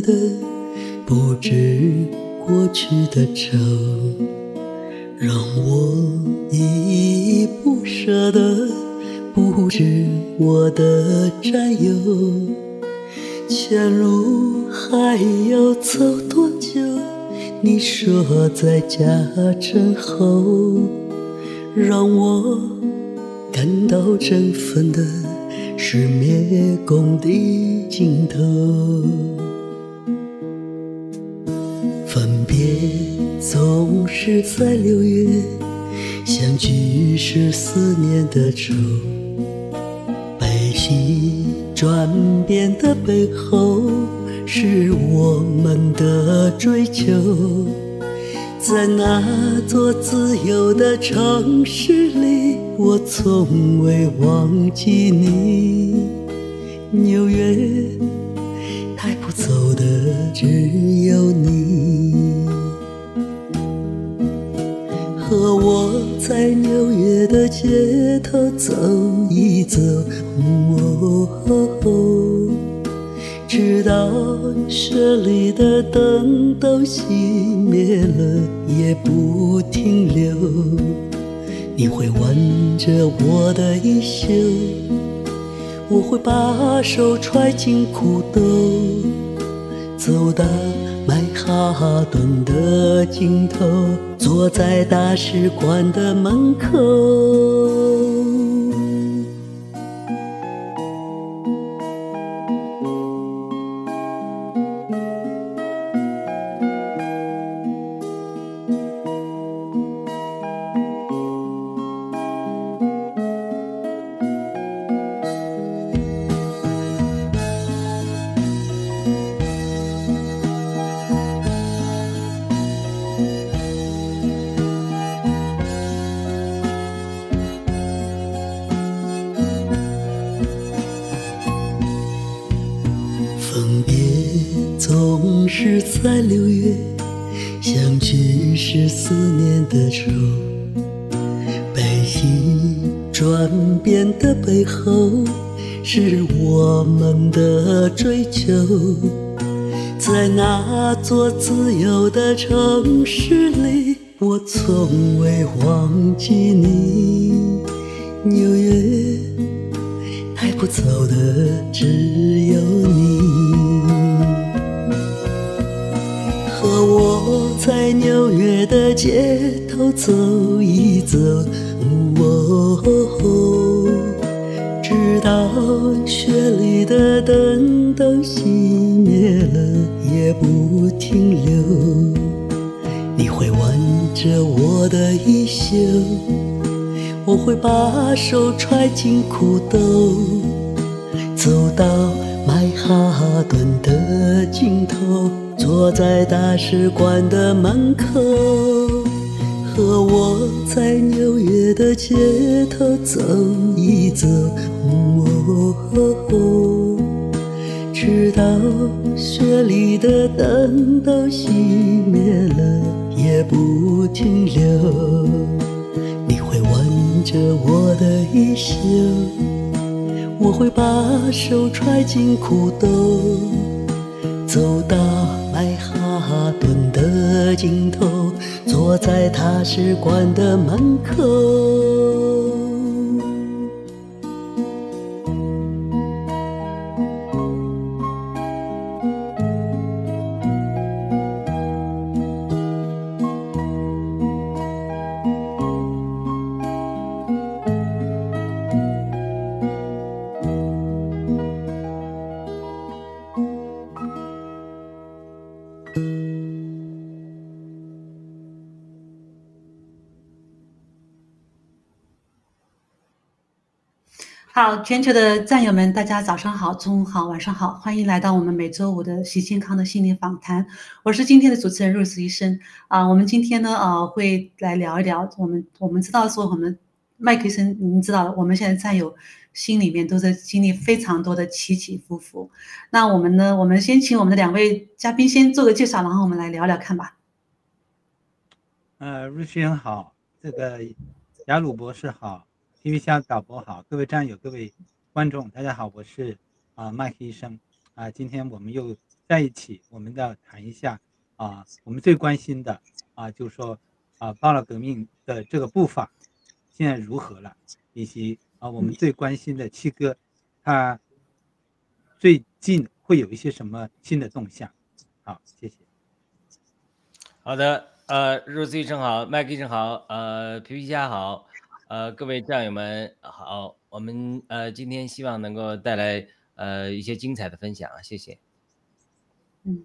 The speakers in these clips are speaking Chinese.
的不止过去的愁，让我依依不舍的不止我的战友。前路还要走多久？你说在家阵候，让我感到振奋的是灭共的尽头。别总是在六月，相聚是思念的愁。悲喜转变的背后。是我们的追求，在那座自由的城市里，我从未忘记你。纽约带不走的只有你，和我在纽约的街头走一走。哦直到车里的灯都熄灭了，也不停留。你会挽着我的衣袖，我会把手揣进裤兜，走到曼哈顿的尽头，坐在大使馆的门口。做自由的城把手揣进裤兜，走到曼哈顿的尽头。坐在大使馆的门口，和我在纽约的街头走一走，直到雪里的灯都熄灭了也不停留。着我的衣袖，我会把手揣进裤兜，走到。曼哈顿的尽头，坐在大使馆的门口。好，全球的战友们，大家早上好，中午好，晚上好，欢迎来到我们每周五的习健康的心理访谈。我是今天的主持人瑞斯医生啊。我们今天呢，呃，会来聊一聊我们我们知道说我们麦克医生，您知道，我们现在战友心里面都在经历非常多的起起伏伏。那我们呢，我们先请我们的两位嘉宾先做个介绍，然后我们来聊聊看吧。呃，瑞医生好，这个雅鲁博士好。TV 下导播好，各位战友、各位观众，大家好，我是啊麦克医生啊。今天我们又在一起，我们要谈一下啊，我们最关心的啊，就是说啊，巴勒革命的这个步伐现在如何了，以及啊，我们最关心的七哥他最近会有一些什么新的动向？好，谢谢。好的，呃，若思医生好，麦克医生好，呃，皮皮虾好，呃，各位战友们好，我们呃今天希望能够带来呃一些精彩的分享啊，谢谢。嗯，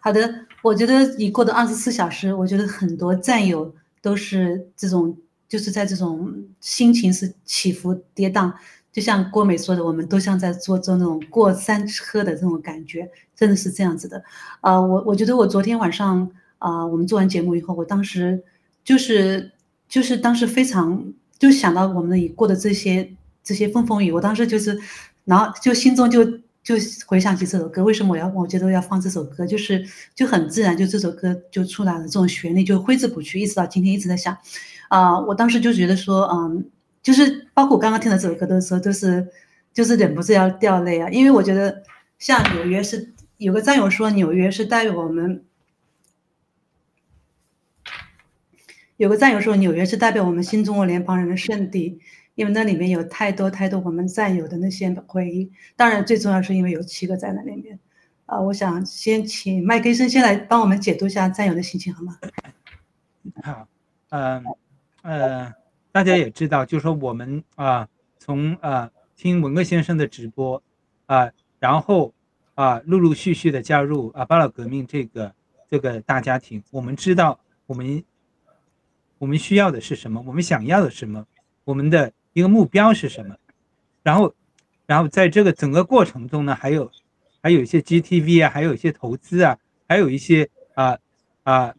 好的，我觉得已过的二十四小时，我觉得很多战友都是这种，就是在这种心情是起伏跌宕，就像郭美说的，我们都像在做做那种过山车的这种感觉，真的是这样子的。啊，我我觉得我昨天晚上。啊，我们做完节目以后，我当时就是就是当时非常就想到我们已过的这些这些风风雨，我当时就是，然后就心中就就回想起这首歌，为什么我要我觉得要放这首歌，就是就很自然，就这首歌就出来了，这种旋律就挥之不去，一直到今天一直在想，啊，我当时就觉得说，嗯，就是包括我刚刚听到这首歌的时候，都是就是忍不住要掉泪啊，因为我觉得像纽约是有个战友说纽约是代表我们。有个战友说，纽约是代表我们新中国联邦人的圣地，因为那里面有太多太多我们战友的那些回忆。当然，最重要是因为有七个在那里面。啊，我想先请麦克医生先来帮我们解读一下战友的心情，好吗？好，嗯，呃，大家也知道，就是说我们啊，从啊听文革先生的直播啊，然后啊陆陆续续的加入啊巴勒革命这个这个大家庭，我们知道我们。我们需要的是什么？我们想要的是什么？我们的一个目标是什么？然后，然后在这个整个过程中呢，还有，还有一些 GTV 啊，还有一些投资啊，还有一些啊啊，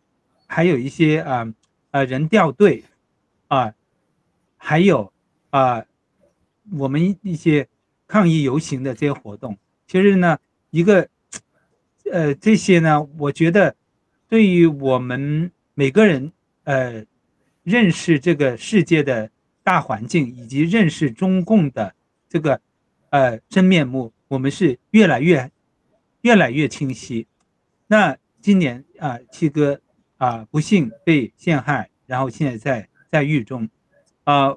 还有一些啊啊人掉队啊，还有啊我们一些抗议游行的这些活动。其实呢，一个呃这些呢，我觉得对于我们每个人呃。认识这个世界的大环境，以及认识中共的这个呃真面目，我们是越来越越来越清晰。那今年啊，七哥啊不幸被陷害，然后现在在在狱中，啊，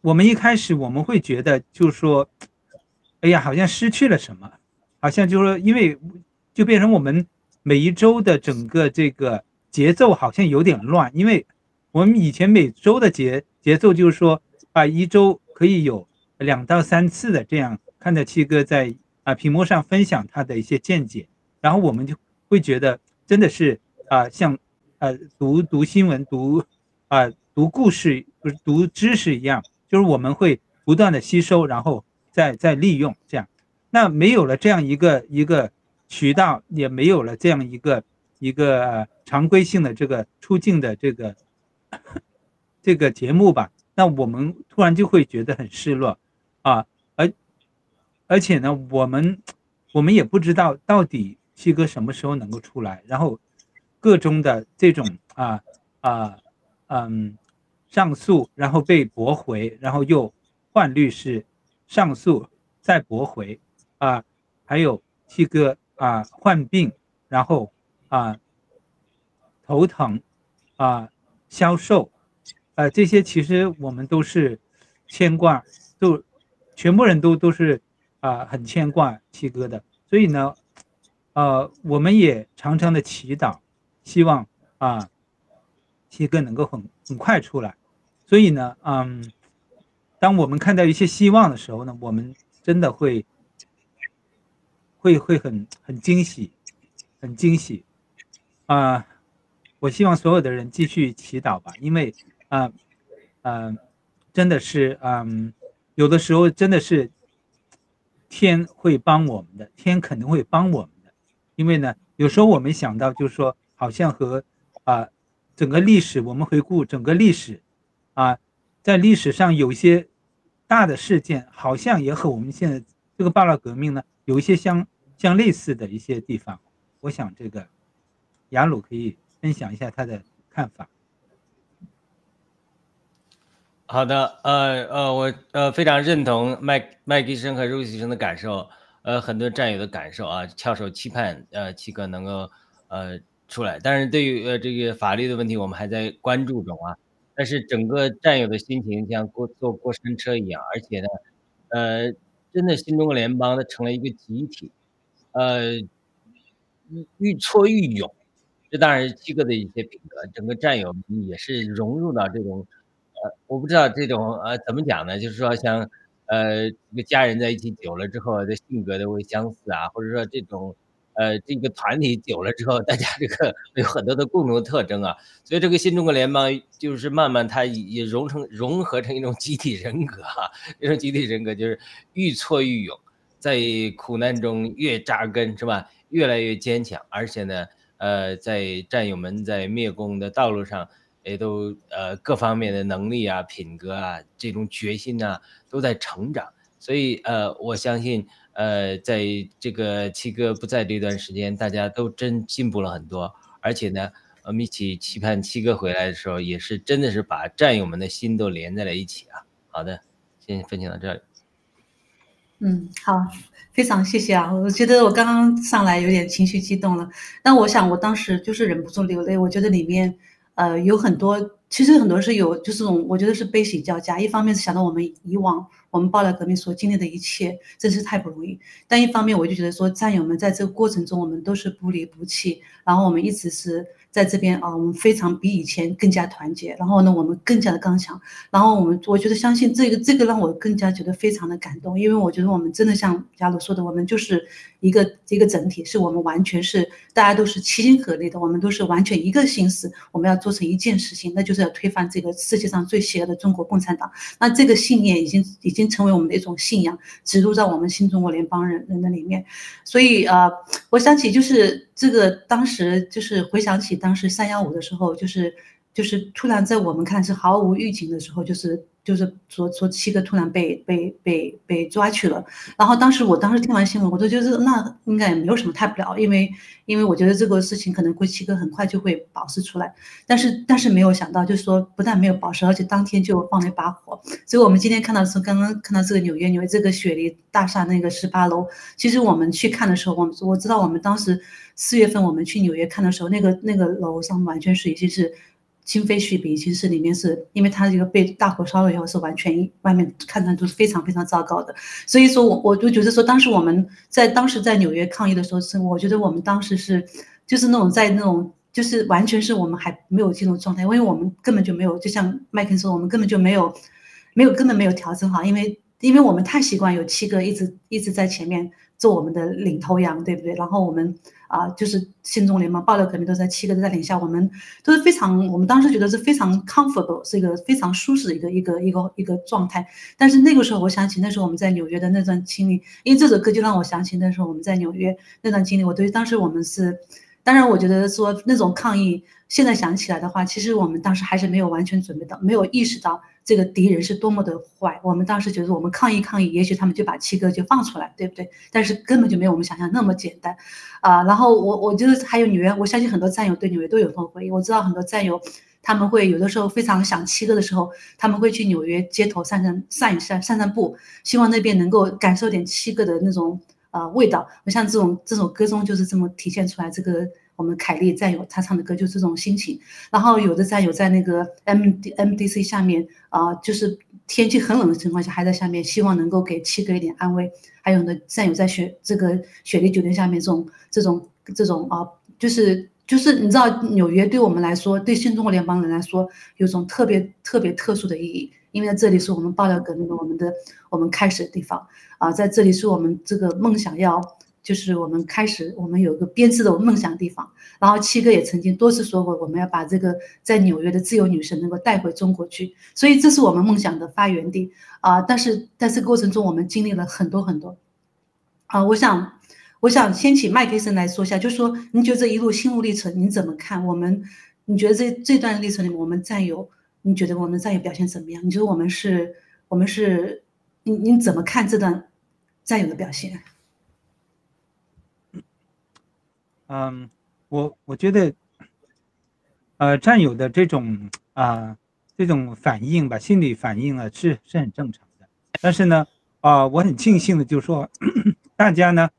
我们一开始我们会觉得就是说，哎呀，好像失去了什么，好像就是说，因为就变成我们每一周的整个这个节奏好像有点乱，因为。我们以前每周的节节奏就是说啊，一周可以有两到三次的这样看着七哥在啊屏幕上分享他的一些见解，然后我们就会觉得真的是啊像呃读读新闻读啊读故事不是读知识一样，就是我们会不断的吸收，然后再再利用这样。那没有了这样一个一个渠道，也没有了这样一个一个常规性的这个出境的这个。这个节目吧，那我们突然就会觉得很失落，啊，而而且呢，我们我们也不知道到底七哥什么时候能够出来，然后各中的这种啊啊嗯上诉，然后被驳回，然后又换律师上诉再驳回，啊，还有七哥啊患病，然后啊头疼啊。销售，呃，这些其实我们都是牵挂，都全部人都都是啊很牵挂七哥的，所以呢，呃，我们也常常的祈祷，希望啊七哥能够很很快出来。所以呢，嗯，当我们看到一些希望的时候呢，我们真的会会会很很惊喜，很惊喜，啊。我希望所有的人继续祈祷吧，因为，啊，嗯，真的是，嗯，有的时候真的是天会帮我们的，天肯定会帮我们的，因为呢，有时候我们想到就是说，好像和啊整个历史，我们回顾整个历史，啊，在历史上有些大的事件，好像也和我们现在这个罢了革命呢，有一些相相类似的一些地方。我想这个雅鲁可以。分享一下他的看法。好的，呃呃，我呃非常认同麦麦医生和肉医生的感受。呃很多战友的感受啊，翘首期盼呃七哥能够呃出来。但是对于呃这个法律的问题，我们还在关注中啊。但是整个战友的心情像过坐过山车一样，而且呢，呃，真的新中国联邦它成了一个集体，呃，愈挫愈勇。这当然是七哥的一些品格，整个战友也是融入到这种。呃，我不知道这种呃怎么讲呢？就是说，像呃一个家人在一起久了之后，的性格都会相似啊，或者说这种呃这个团体久了之后，大家这个有很多的共同特征啊，所以这个新中国联邦就是慢慢它也融成融合成一种集体人格哈，这种集体人格就是愈挫愈勇，在苦难中越扎根是吧？越来越坚强，而且呢，呃，在战友们在灭共的道路上。也都呃各方面的能力啊、品格啊、这种决心啊都在成长，所以呃我相信呃在这个七哥不在这段时间，大家都真进步了很多，而且呢，我们一起期盼七哥回来的时候，也是真的是把战友们的心都连在了一起啊。好的，先分享到这里。嗯，好，非常谢谢啊！我觉得我刚刚上来有点情绪激动了，但我想我当时就是忍不住流泪，我觉得里面。呃，有很多，其实很多是有，就是，我觉得是悲喜交加。一方面是想到我们以往我们爆料革命所经历的一切，真是太不容易；但一方面我就觉得说，战友们在这个过程中，我们都是不离不弃，然后我们一直是。在这边啊，我们非常比以前更加团结，然后呢，我们更加的刚强，然后我们我觉得相信这个这个让我更加觉得非常的感动，因为我觉得我们真的像佳鲁说的，我们就是一个一个整体，是我们完全是大家都是齐心合力的，我们都是完全一个心思，我们要做成一件事情，那就是要推翻这个世界上最邪恶的中国共产党。那这个信念已经已经成为我们的一种信仰，植入在我们新中国联邦人人的里面。所以啊，我想起就是这个当时就是回想起。当时三幺五的时候，就是就是突然在我们看是毫无预警的时候，就是就是说说七个突然被被被被抓去了。然后当时我当时听完新闻，我都觉得那应该也没有什么太不了，因为因为我觉得这个事情可能归七哥很快就会保释出来。但是但是没有想到，就是说不但没有保释，而且当天就放了一把火。所以我们今天看到是刚刚看到这个纽约纽约这个雪梨大厦那个十八楼，其实我们去看的时候，我们我知道我们当时。四月份我们去纽约看的时候，那个那个楼上完全是已经是今非昔比，其实里面是因为它这个被大火烧了以后是完全外面看上都是非常非常糟糕的。所以说，我我就觉得说，当时我们在当时在纽约抗议的时候，是我觉得我们当时是就是那种在那种就是完全是我们还没有进入状态，因为我们根本就没有，就像麦肯说，我们根本就没有没有根本没有调整好，因为因为我们太习惯有七个一直一直在前面做我们的领头羊，对不对？然后我们。啊，就是新中联盟爆料革命都在七个都在领下，我们都是非常，我们当时觉得是非常 comfortable，是一个非常舒适的一个一个一个一个状态。但是那个时候，我想起那时候我们在纽约的那段经历，因为这首歌就让我想起那时候我们在纽约那段经历。我对当时我们是，当然我觉得说那种抗议，现在想起来的话，其实我们当时还是没有完全准备到，没有意识到。这个敌人是多么的坏，我们当时觉得我们抗议抗议，也许他们就把七哥就放出来，对不对？但是根本就没有我们想象那么简单，啊，然后我我觉得还有纽约，我相信很多战友对纽约都有这种回忆。我知道很多战友他们会有的时候非常想七哥的时候，他们会去纽约街头散散散一散散散步，希望那边能够感受点七哥的那种呃味道。我像这种这首歌中就是这么体现出来这个。我们凯丽战友他唱的歌就是这种心情，然后有的战友在那个 M D M D C 下面啊，就是天气很冷的情况下还在下面，希望能够给七哥一点安慰。还有的战友在雪这个雪梨酒店下面这种这种这种啊，就是就是你知道纽约对我们来说，对新中国联邦人来说有种特别特别特殊的意义，因为在这里是我们爆料革命的我们的我们开始的地方啊，在这里是我们这个梦想要。就是我们开始，我们有一个编织的梦想地方。然后七哥也曾经多次说过，我们要把这个在纽约的自由女神能够带回中国去。所以这是我们梦想的发源地啊！但是在这个过程中，我们经历了很多很多啊！我想，我想先请麦克森来说一下，就说您觉得这一路心路历程您怎么看？我们你觉得这这段历程里面，我们战友，你觉得我们战友表现怎么样？你觉得我们是，我们是，您您怎么看这段战友的表现？嗯，我我觉得，呃，战友的这种啊，这种反应吧，心理反应啊，是是很正常的。但是呢，啊，我很庆幸的，就是说，大家呢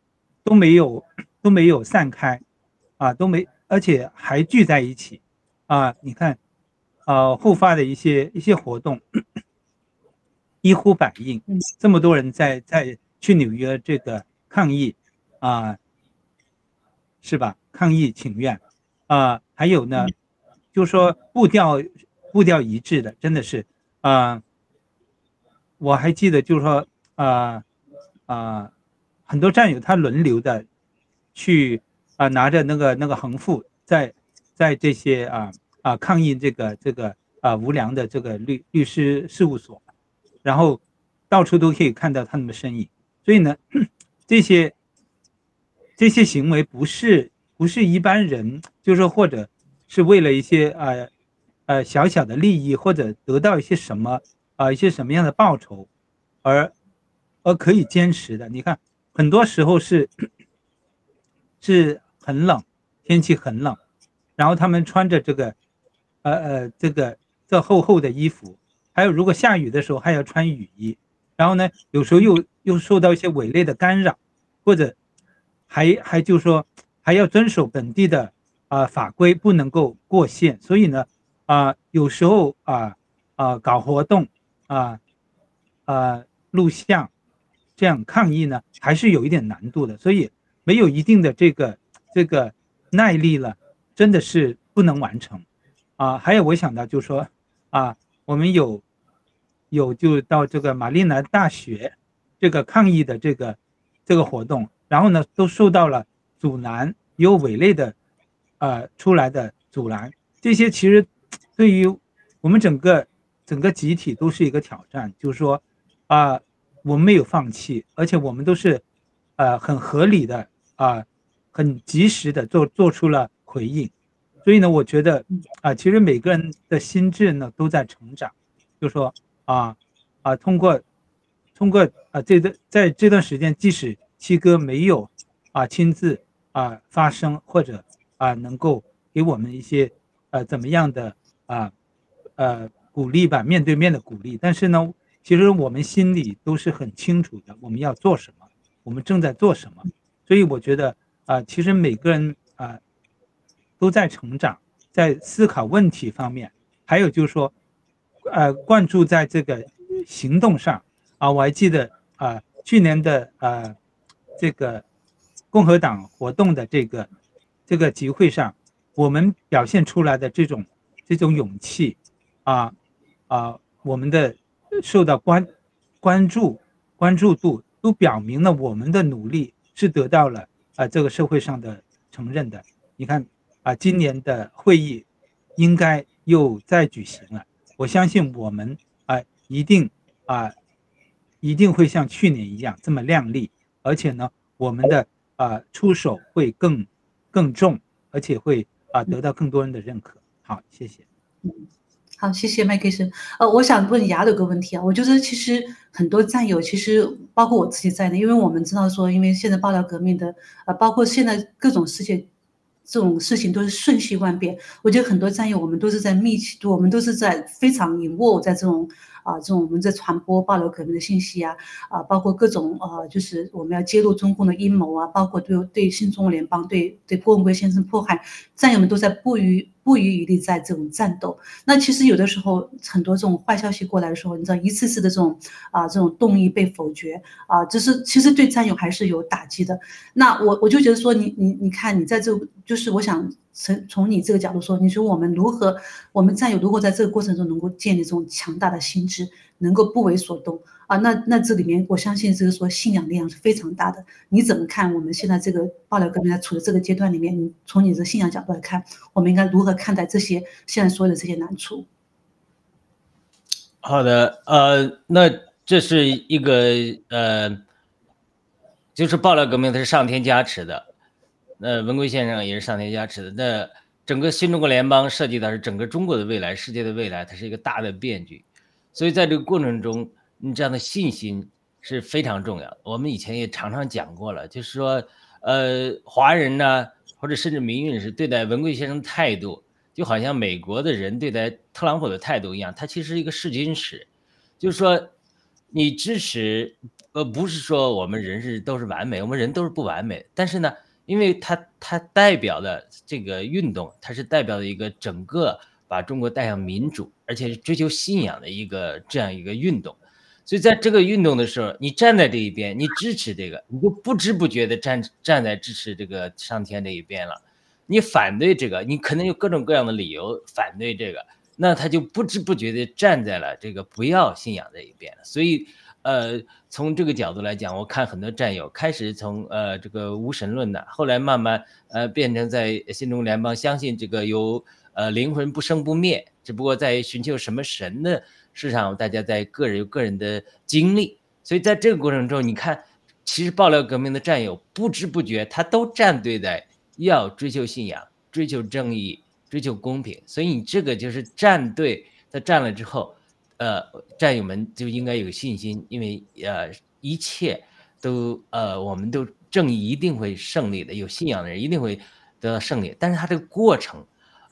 都没有都没有散开，啊，都没，而且还聚在一起，啊，你看，呃，后发的一些一些活动，一呼百应，这么多人在在去纽约这个抗议，啊，是吧？抗议请愿，啊，还有呢，就说步调步调一致的，真的是，啊，我还记得就是说，啊啊，很多战友他轮流的去啊拿着那个那个横幅，在在这些啊啊抗议这个这个啊无良的这个律律师事务所。然后到处都可以看到他们的身影，所以呢，这些这些行为不是不是一般人，就是或者是为了一些呃呃小小的利益，或者得到一些什么啊一些什么样的报酬，而而可以坚持的。你看，很多时候是是很冷，天气很冷，然后他们穿着这个呃呃这个这厚厚的衣服。还有，如果下雨的时候还要穿雨衣，然后呢，有时候又又受到一些伪类的干扰，或者还还就说还要遵守本地的啊法规，不能够过线。所以呢，啊，有时候啊啊搞活动啊啊录像这样抗议呢，还是有一点难度的。所以没有一定的这个这个耐力了，真的是不能完成啊。还有，我想到就说啊。我们有，有就到这个玛丽兰大学，这个抗议的这个这个活动，然后呢都受到了阻拦，有伪类的，呃出来的阻拦，这些其实对于我们整个整个集体都是一个挑战，就是说啊我们没有放弃，而且我们都是呃很合理的啊很及时的做做出了回应。所以呢，我觉得啊，其实每个人的心智呢都在成长，就说啊啊，通过通过啊这段在这段时间，即使七哥没有啊亲自啊发声，或者啊能够给我们一些呃怎么样的啊呃鼓励吧，面对面的鼓励，但是呢，其实我们心里都是很清楚的，我们要做什么，我们正在做什么。所以我觉得啊，其实每个人啊。都在成长，在思考问题方面，还有就是说，呃，关注在这个行动上啊。我还记得啊，去年的呃这个共和党活动的这个这个集会上，我们表现出来的这种这种勇气啊啊，我们的受到关关注关注度，都表明了我们的努力是得到了啊这个社会上的承认的。你看。啊，今年的会议应该又再举行了。我相信我们啊，一定啊，一定会像去年一样这么靓丽，而且呢，我们的啊出手会更更重，而且会啊得到更多人的认可。好，谢谢。嗯，好，谢谢麦克生。呃，我想问雅有个问题啊，我觉得其实很多战友，其实包括我自己在内，因为我们知道说，因为现在爆料革命的呃，包括现在各种世界。这种事情都是瞬息万变，我觉得很多战友，我们都是在密切，我们都是在非常 involve 在这种啊，这种我们在传播暴露革命的信息啊，啊，包括各种呃，就是我们要揭露中共的阴谋啊，包括对对新中国联邦、对对郭文贵先生迫害，战友们都在不遗不遗余力在这种战斗。那其实有的时候很多这种坏消息过来的时候，你知道一次次的这种啊，这种动议被否决啊，就是其实对战友还是有打击的。那我我就觉得说，你你你看，你在这就是。是我想从从你这个角度说，你说我们如何，我们战友如何在这个过程中能够建立这种强大的心智，能够不为所动啊？那那这里面我相信这个说信仰力量是非常大的。你怎么看我们现在这个爆料革命在处的这个阶段里面？你从你的信仰角度来看，我们应该如何看待这些现在所有的这些难处？好的，呃，那这是一个呃，就是爆料革命，它是上天加持的。那文贵先生也是上天加持的。那整个新中国联邦涉及到是整个中国的未来、世界的未来，它是一个大的变局。所以在这个过程中，你这样的信心是非常重要。我们以前也常常讲过了，就是说，呃，华人呢，或者甚至民运是对待文贵先生态度，就好像美国的人对待特朗普的态度一样，他其实是一个试金石，就是说，你支持，呃，不是说我们人是都是完美，我们人都是不完美，但是呢，因为他他代表的这个运动，它是代表的一个整个把中国带向民主，而且是追求信仰的一个这样一个运动。所以在这个运动的时候，你站在这一边，你支持这个，你就不知不觉的站站在支持这个上天这一边了。你反对这个，你可能有各种各样的理由反对这个，那他就不知不觉的站在了这个不要信仰这一边。所以，呃，从这个角度来讲，我看很多战友开始从呃这个无神论的，后来慢慢呃变成在新中联邦相信这个有呃灵魂不生不灭，只不过在寻求什么神的市场，大家在个人有个人的经历。所以在这个过程中，你看，其实爆料革命的战友不知不觉他都站队在。要追求信仰，追求正义，追求公平，所以你这个就是站队。他站了之后，呃，战友们就应该有信心，因为呃，一切都呃，我们都正义一定会胜利的。有信仰的人一定会得到胜利，但是他这个过程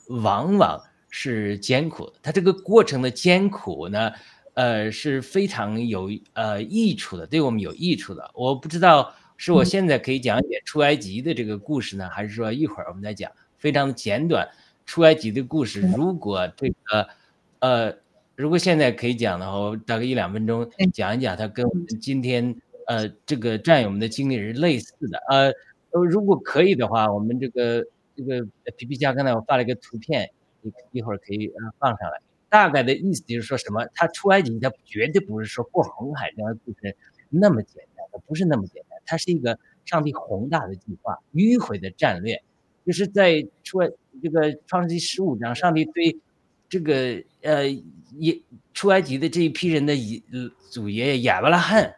往往是艰苦的。他这个过程的艰苦呢，呃，是非常有呃益处的，对我们有益处的。我不知道。是我现在可以讲解出埃及的这个故事呢，还是说一会儿我们再讲？非常简短，出埃及的故事。如果这个，呃，如果现在可以讲的话，我大概一两分钟讲一讲，它跟我们今天呃这个战友们的经历是类似的。呃呃，如果可以的话，我们这个这个皮皮虾刚才我发了一个图片，一一会儿可以呃放上来。大概的意思就是说什么？他出埃及，他绝对不是说过红海这样就是那么简单，它不是那么简单。它是一个上帝宏大的计划，迂回的战略，就是在出这个创世纪十五章，上帝对这个呃也出埃及的这一批人的祖祖爷爷亚伯拉罕，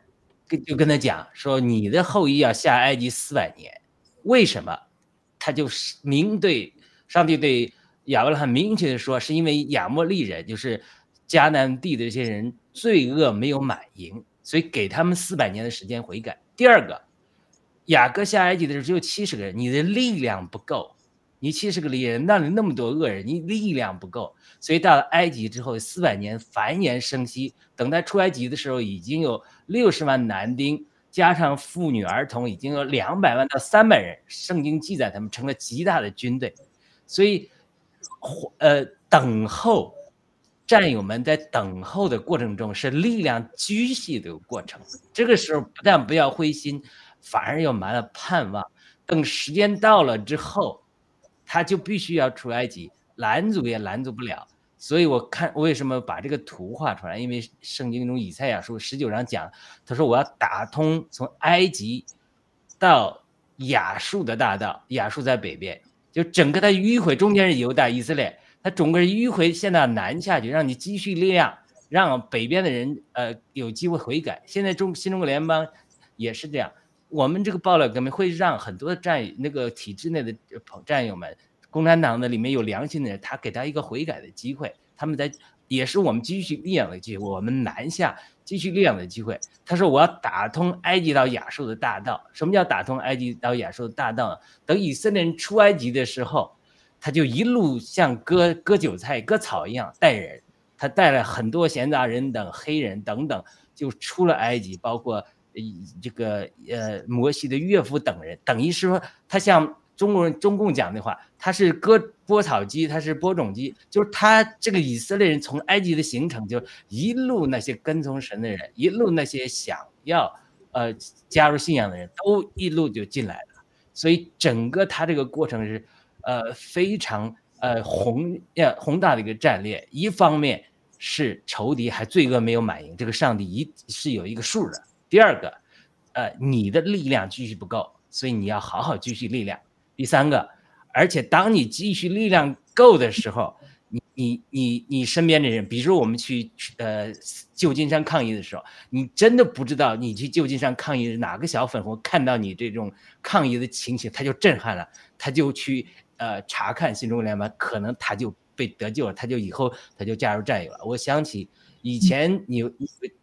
跟就跟他讲说，你的后裔要下埃及四百年，为什么？他就是明对上帝对亚伯拉罕明确的说，是因为亚摩利人就是迦南地的这些人罪恶没有满盈，所以给他们四百年的时间悔改。第二个，雅各下埃及的时候只有七十个人，你的力量不够，你七十个力人，那里那么多恶人，你力量不够，所以到了埃及之后，四百年繁衍生息，等待出埃及的时候，已经有六十万男丁，加上妇女儿童，已经有两百万到三百人。圣经记载他们成了极大的军队，所以，呃，等候。战友们在等候的过程中是力量积蓄的过程，这个时候不但不要灰心，反而要满了盼望。等时间到了之后，他就必须要出埃及，拦阻也拦阻不了。所以我看为什么把这个图画出来，因为圣经中以赛亚书十九章讲，他说我要打通从埃及到亚述的大道，亚述在北边，就整个的迂回中间是犹大以色列。他整个迂回现在南下去，让你积蓄力量，让北边的人呃有机会悔改。现在中新中国联邦也是这样，我们这个爆料革命会让很多战那个体制内的战友们，共产党的里面有良心的人，他给他一个悔改的机会，他们在也是我们积蓄力量的机会，我们南下积蓄力量的机会。他说我要打通埃及到亚述的大道。什么叫打通埃及到亚述的大道？等以色列人出埃及的时候。他就一路像割割韭菜、割草一样带人，他带了很多闲杂人等黑人等等，就出了埃及，包括这个呃摩西的岳父等人，等于是说他像中国人中共讲的话，他是割播草机，它是播种机，就是他这个以色列人从埃及的行程，就一路那些跟从神的人，一路那些想要呃加入信仰的人都一路就进来了，所以整个他这个过程是。呃，非常呃宏呀宏大的一个战略，一方面是仇敌还罪恶没有满盈，这个上帝一是有一个数的。第二个，呃，你的力量继续不够，所以你要好好积蓄力量。第三个，而且当你积蓄力量够的时候，你你你你身边的人，比如说我们去呃旧金山抗议的时候，你真的不知道你去旧金山抗议哪个小粉红看到你这种抗议的情形，他就震撼了，他就去。呃，查看新中国联盟，可能他就被得救了，他就以后他就加入战友了。我想起以前你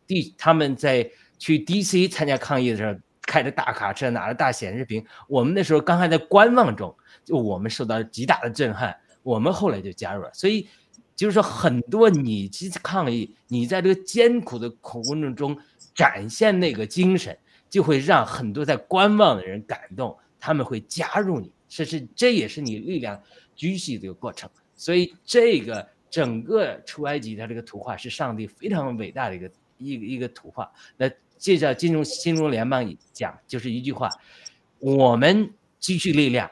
第他们在去 DC 参加抗议的时候，开着大卡车，拿着大显示屏，我们那时候刚还在观望中，就我们受到极大的震撼，我们后来就加入了。所以就是说，很多你去抗议，你在这个艰苦的苦工程中展现那个精神，就会让很多在观望的人感动，他们会加入你，这是这也是你力量举起的一个过程。所以这个整个出埃及的这个图画是上帝非常伟大的一个一一个图画。那这叫金融金融联邦讲就是一句话：我们积蓄力量，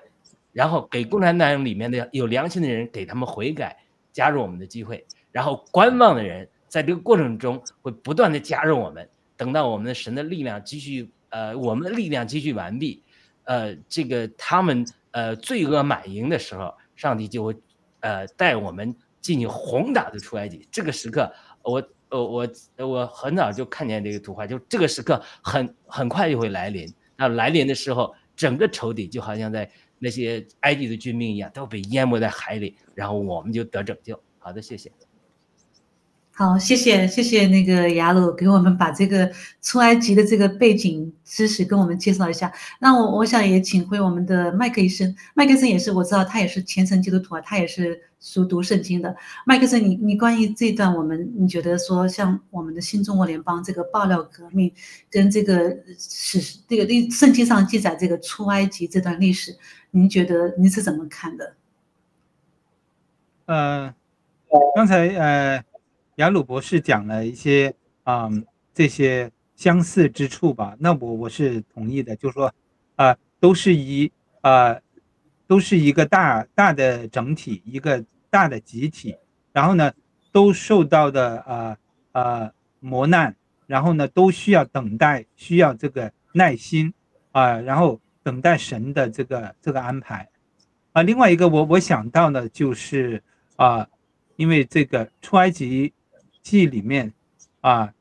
然后给共产党里面的有良心的人给他们悔改，加入我们的机会，然后观望的人在这个过程中会不断的加入我们。等到我们的神的力量继续，呃，我们的力量继续完毕，呃，这个他们呃罪恶满盈的时候，上帝就会，呃，带我们进行宏大的出埃及。这个时刻，我，呃，我，我很早就看见这个图画，就这个时刻很很快就会来临。那来临的时候，整个仇敌就好像在那些埃及的军兵一样，都被淹没在海里，然后我们就得拯救。好的，谢谢。好，谢谢谢谢那个雅鲁给我们把这个出埃及的这个背景知识跟我们介绍一下。那我我想也请回我们的麦克医生，麦克医生也是我知道他也是虔诚基督徒啊，他也是熟读圣经的。麦克森，你你关于这段我们你觉得说像我们的新中国联邦这个爆料革命跟这个史这个历圣经上记载这个出埃及这段历史，您觉得您是怎么看的？呃，刚才呃。雅鲁博士讲了一些啊这些相似之处吧，那我我是同意的，就是说啊都是一啊都是一个大大的整体，一个大的集体，然后呢都受到的啊啊磨难，然后呢都需要等待，需要这个耐心啊，然后等待神的这个这个安排啊。另外一个我我想到呢就是啊，因为这个出埃及。记里面，啊，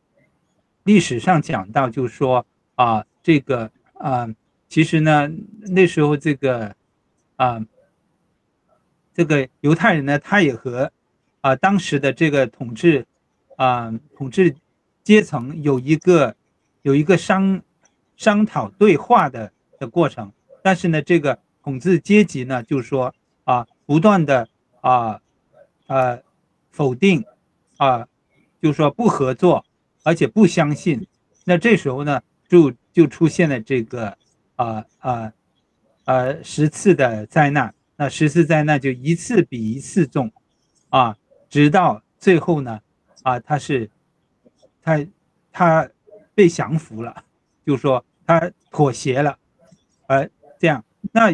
历史上讲到，就说啊，这个啊，其实呢，那时候这个啊，这个犹太人呢，他也和啊当时的这个统治啊统治阶层有一个有一个商商讨对话的的过程，但是呢，这个统治阶级呢，就是说啊，不断的啊呃否定啊。就是说不合作，而且不相信，那这时候呢，就就出现了这个啊啊呃十次的灾难，那十次灾难就一次比一次重，啊，直到最后呢，啊他是他他被降服了，就是说他妥协了，而这样，那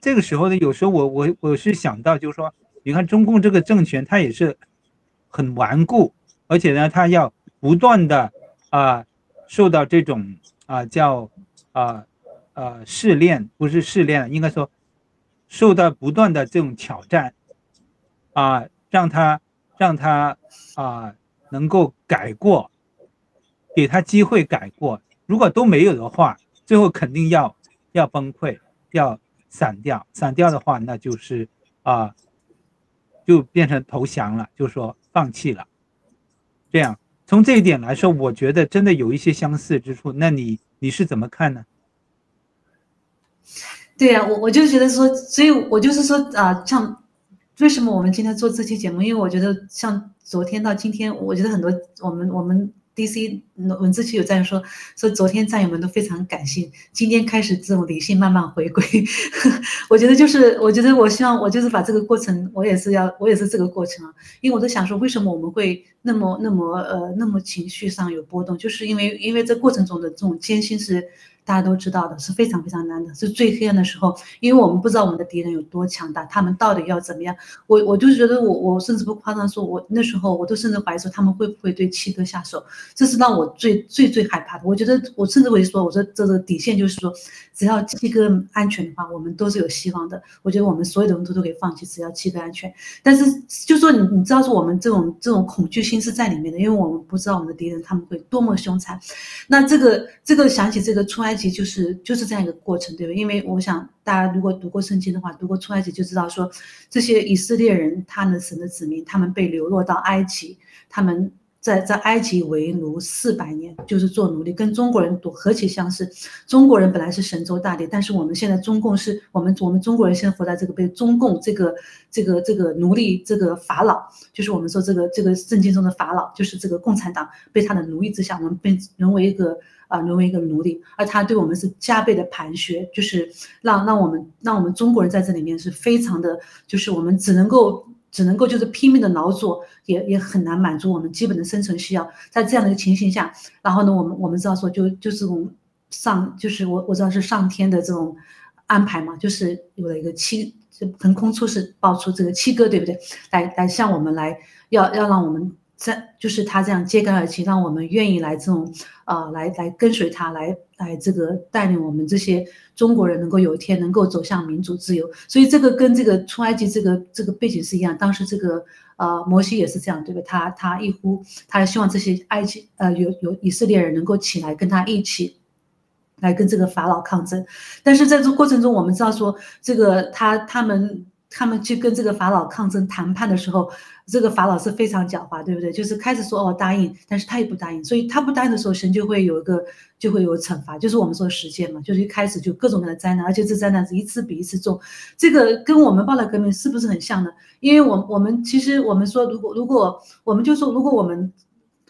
这个时候呢，有时候我我我是想到，就是说，你看中共这个政权，它也是很顽固。而且呢，他要不断的啊受到这种啊叫啊呃试炼，不是试炼，应该说受到不断的这种挑战啊，让他让他啊能够改过，给他机会改过。如果都没有的话，最后肯定要要崩溃，要散掉。散掉的话，那就是啊就变成投降了，就说放弃了。这样，从这一点来说，我觉得真的有一些相似之处。那你你是怎么看呢？对呀，我我就觉得说，所以我就是说啊，像为什么我们今天做这期节目？因为我觉得像昨天到今天，我觉得很多我们我们。D.C. 文字区有战友说说，昨天战友们都非常感性，今天开始这种理性慢慢回归。我觉得就是，我觉得我希望我就是把这个过程，我也是要，我也是这个过程啊，因为我在想说，为什么我们会那么那么呃那么情绪上有波动，就是因为因为这过程中的这种艰辛是。大家都知道的是非常非常难的，是最黑暗的时候，因为我们不知道我们的敌人有多强大，他们到底要怎么样。我我就觉得我我甚至不夸张说，我那时候我都甚至怀疑说他们会不会对七哥下手，这是让我最最最害怕的。我觉得我甚至会说，我说这个底线就是说，只要七哥安全的话，我们都是有希望的。我觉得我们所有的人都都可以放弃，只要七哥安全。但是就说你你知道说我们这种这种恐惧是在里面的，因为我们不知道我们的敌人他们会多么凶残。那这个这个想起这个出埃。及就是就是这样一个过程，对吧？因为我想大家如果读过圣经的话，读过出埃及就知道说，这些以色列人他们神的子民，他们被流落到埃及，他们。在在埃及为奴四百年，就是做奴隶，跟中国人多何其相似。中国人本来是神州大地，但是我们现在中共是我们我们中国人现在活在这个被中共这个这个这个奴隶这个法老，就是我们说这个这个圣经中的法老，就是这个共产党被他的奴役之下，我们被沦为一个啊沦为一个奴隶，而他对我们是加倍的盘削，就是让让我们让我们中国人在这里面是非常的，就是我们只能够。只能够就是拼命的劳作，也也很难满足我们基本的生存需要。在这样的一个情形下，然后呢，我们我们知道说，就就是我们上，就是我我知道是上天的这种安排嘛，就是有了一个七就横空出世，爆出这个七哥，对不对？来来向我们来，要要让我们。在就是他这样揭竿而起，让我们愿意来这种，呃，来来跟随他，来来这个带领我们这些中国人能够有一天能够走向民主自由。所以这个跟这个出埃及这个这个背景是一样。当时这个呃摩西也是这样，对不对？他他一呼，他希望这些埃及呃有有以色列人能够起来跟他一起来跟这个法老抗争。但是在这过程中，我们知道说这个他他们。他们去跟这个法老抗争谈判的时候，这个法老是非常狡猾，对不对？就是开始说哦答应，但是他也不答应，所以他不答应的时候，神就会有一个就会有惩罚，就是我们说的时间嘛，就是一开始就各种各样的灾难，而且这灾难是一次比一次重。这个跟我们报道革命是不是很像呢？因为我我们其实我们说，如果如果我们就说，如果我们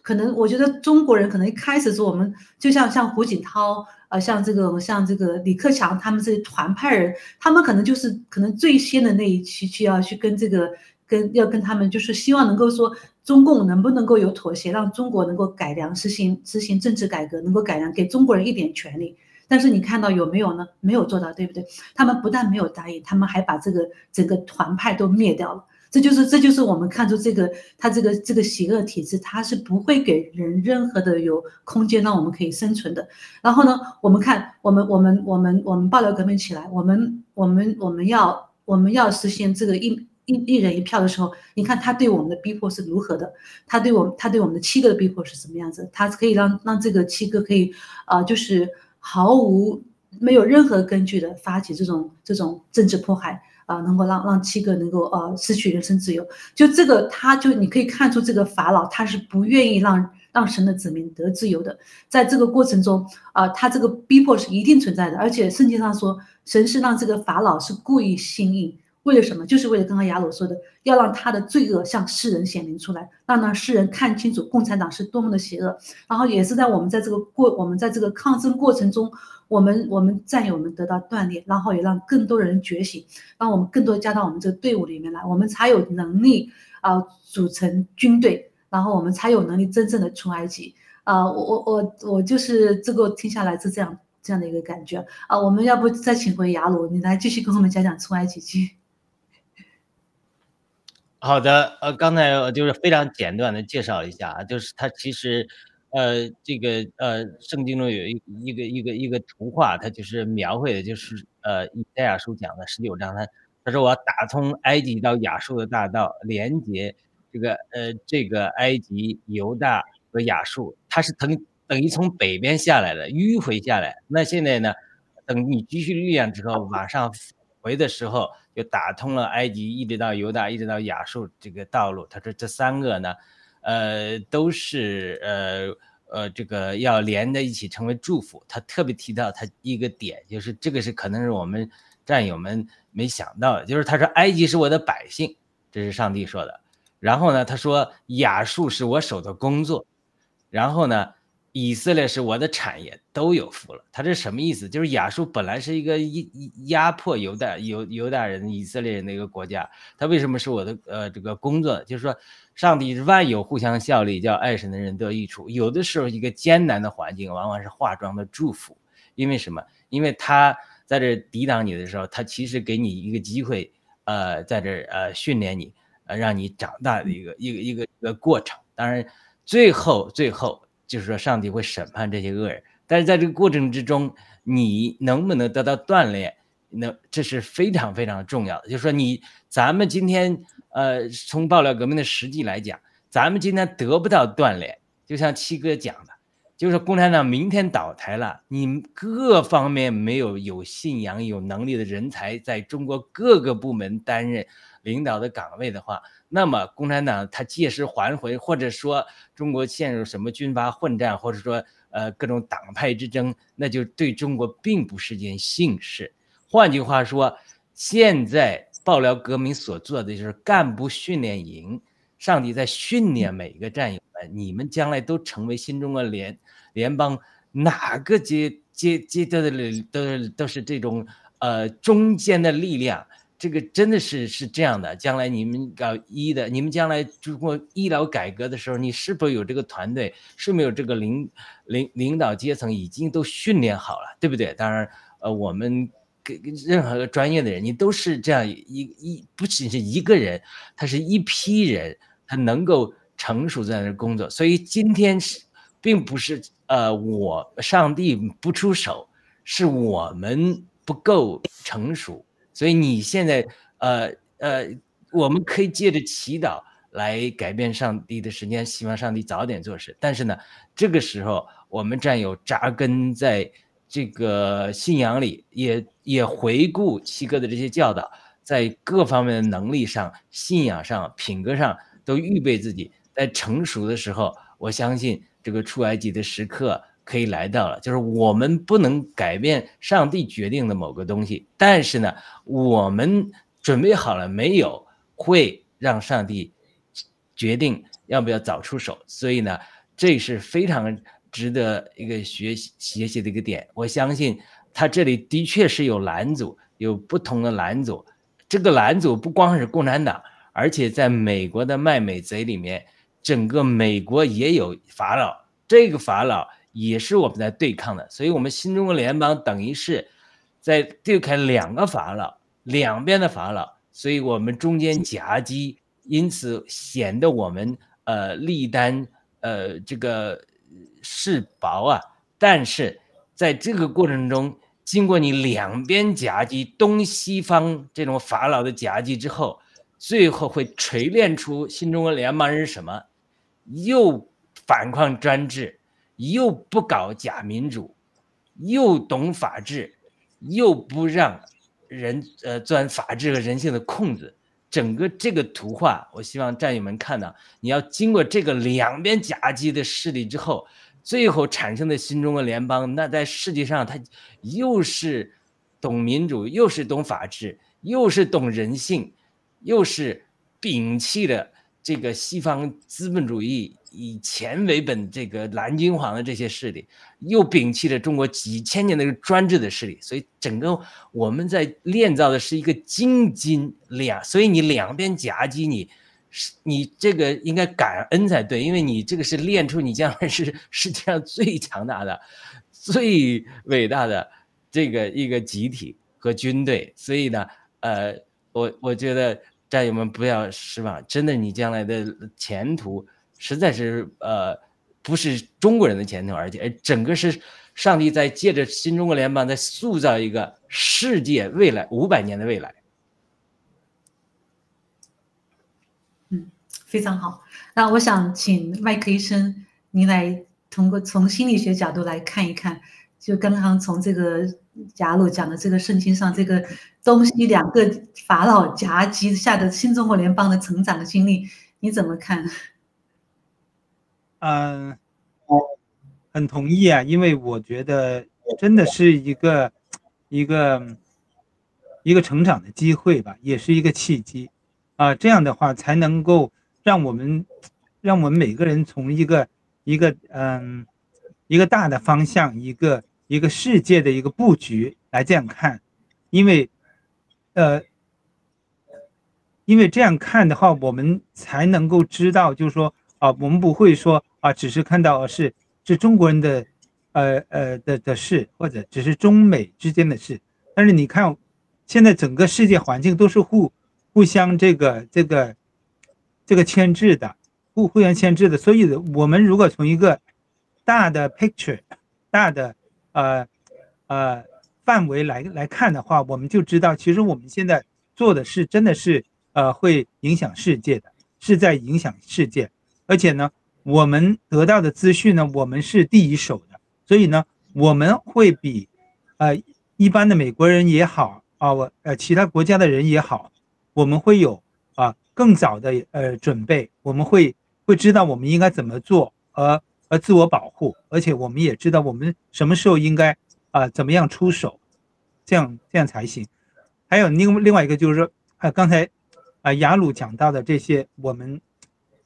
可能，我觉得中国人可能一开始说我们就像像胡锦涛。呃，像这个像这个李克强他们这些团派人，他们可能就是可能最先的那一期去要去跟这个跟要跟他们，就是希望能够说中共能不能够有妥协，让中国能够改良实行实行政治改革，能够改良给中国人一点权利。但是你看到有没有呢？没有做到，对不对？他们不但没有答应，他们还把这个整个团派都灭掉了。这就是这就是我们看出这个他这个这个邪恶体制，他是不会给人任何的有空间让我们可以生存的。然后呢，我们看我们我们我们我们爆料革命起来，我们我们我们要我们要实现这个一一一人一票的时候，你看他对我们的逼迫是如何的？他对我他对我们的七个的逼迫是什么样子？他可以让让这个七个可以啊，就是毫无没有任何根据的发起这种这种政治迫害。啊，能够让让七个能够呃失去人身自由，就这个他就你可以看出这个法老他是不愿意让让神的子民得自由的，在这个过程中啊，他这个逼迫是一定存在的，而且圣经上说神是让这个法老是故意心硬。为了什么？就是为了刚刚雅鲁说的，要让他的罪恶向世人显明出来，让让世人看清楚共产党是多么的邪恶。然后也是在我们在这个过，我们在这个抗争过程中，我们我们战友们得到锻炼，然后也让更多人觉醒，让我们更多加到我们这个队伍里面来，我们才有能力啊组成军队，然后我们才有能力真正的出埃及啊！我我我我就是这个听下来是这样这样的一个感觉啊！我们要不再请回雅鲁，你来继续跟我们讲讲出埃及记。好的，呃，刚才就是非常简短的介绍一下，就是它其实，呃，这个呃，圣经中有一一个一个一个图画，它就是描绘的，就是呃，以赛亚书讲的十九章，他他说我要打通埃及到亚述的大道，连接这个呃这个埃及、犹大和亚述，它是等等于从北边下来的迂回下来，那现在呢，等你积蓄力量之后往上回的时候。就打通了埃及，一直到犹大，一直到亚述这个道路。他说这三个呢，呃，都是呃呃这个要连在一起成为祝福。他特别提到他一个点，就是这个是可能是我们战友们没想到的，就是他说埃及是我的百姓，这是上帝说的。然后呢，他说亚述是我手的工作。然后呢？以色列是我的产业，都有福了。他这什么意思？就是亚述本来是一个压压迫犹大犹犹大人、以色列人的一个国家，他为什么是我的呃这个工作？就是说，上帝是万有互相效力，叫爱神的人得益处。有的时候一个艰难的环境，往往是化妆的祝福。因为什么？因为他在这抵挡你的时候，他其实给你一个机会，呃，在这呃训练你，呃，让你长大的一个一个一个一个过程。当然，最后最后。就是说，上帝会审判这些恶人，但是在这个过程之中，你能不能得到锻炼，那这是非常非常重要的。就是说，你咱们今天，呃，从爆料革命的实际来讲，咱们今天得不到锻炼，就像七哥讲的，就是共产党明天倒台了，你各方面没有有信仰、有能力的人才在中国各个部门担任领导的岗位的话，那么共产党他届时还回，或者说中国陷入什么军阀混战，或者说呃各种党派之争，那就对中国并不是件幸事。换句话说，现在爆料革命所做的就是干部训练营，上帝在训练每一个战友们，你们将来都成为新中国联联邦哪个阶阶阶段的都都是这种呃中间的力量。这个真的是是这样的，将来你们搞医的，你们将来如果医疗改革的时候，你是否有这个团队，是没有这个领领领导阶层已经都训练好了，对不对？当然，呃，我们给任何个专业的人，你都是这样一一不仅是一个人，他是一批人，他能够成熟在那工作。所以今天是并不是呃我上帝不出手，是我们不够成熟。所以你现在，呃呃，我们可以借着祈祷来改变上帝的时间，希望上帝早点做事。但是呢，这个时候我们战友扎根在这个信仰里，也也回顾七哥的这些教导，在各方面的能力上、信仰上、品格上都预备自己，在成熟的时候，我相信这个出埃及的时刻。可以来到了，就是我们不能改变上帝决定的某个东西，但是呢，我们准备好了没有，会让上帝决定要不要早出手。所以呢，这是非常值得一个学习学习的一个点。我相信他这里的确是有拦阻，有不同的拦阻。这个拦阻不光是共产党，而且在美国的卖美贼里面，整个美国也有法老。这个法老。也是我们在对抗的，所以，我们新中国联邦等于是在对抗两个法老，两边的法老，所以我们中间夹击，因此显得我们呃力单呃这个势薄啊。但是在这个过程中，经过你两边夹击，东西方这种法老的夹击之后，最后会锤炼出新中国联邦是什么？又反抗专制。又不搞假民主，又懂法治，又不让人呃钻法治和人性的空子，整个这个图画，我希望战友们看到，你要经过这个两边夹击的势力之后，最后产生的新中国联邦，那在世界上它又是懂民主，又是懂法治，又是懂人性，又是摒弃了这个西方资本主义。以钱为本，这个蓝金黄的这些势力，又摒弃了中国几千年的专制的势力，所以整个我们在炼造的是一个金金两，所以你两边夹击，你是你这个应该感恩才对，因为你这个是练出你将来是世界上最强大的、最伟大的这个一个集体和军队，所以呢，呃，我我觉得战友们不要失望，真的，你将来的前途。实在是呃，不是中国人的前途，而且整个是上帝在借着新中国联邦在塑造一个世界未来五百年的未来。嗯，非常好。那我想请麦克医生，您来通过从心理学角度来看一看，就刚刚从这个雅鲁讲的这个圣经上这个东西两个法老夹击下的新中国联邦的成长的经历，你怎么看？嗯，很同意啊，因为我觉得真的是一个一个一个成长的机会吧，也是一个契机啊。这样的话才能够让我们让我们每个人从一个一个嗯一个大的方向，一个一个世界的一个布局来这样看，因为呃，因为这样看的话，我们才能够知道，就是说啊，我们不会说。啊，只是看到是是中国人的，呃呃的的事，或者只是中美之间的事。但是你看，现在整个世界环境都是互互相这个这个这个牵制的，互互相牵制的。所以，我们如果从一个大的 picture、大的呃呃范围来来看的话，我们就知道，其实我们现在做的是真的是呃会影响世界的，是在影响世界，而且呢。我们得到的资讯呢，我们是第一手的，所以呢，我们会比，呃，一般的美国人也好啊，我呃其他国家的人也好，我们会有啊更早的呃准备，我们会会知道我们应该怎么做，而而自我保护，而且我们也知道我们什么时候应该啊怎么样出手，这样这样才行。还有另另外一个就是说，啊刚才啊雅鲁讲到的这些，我们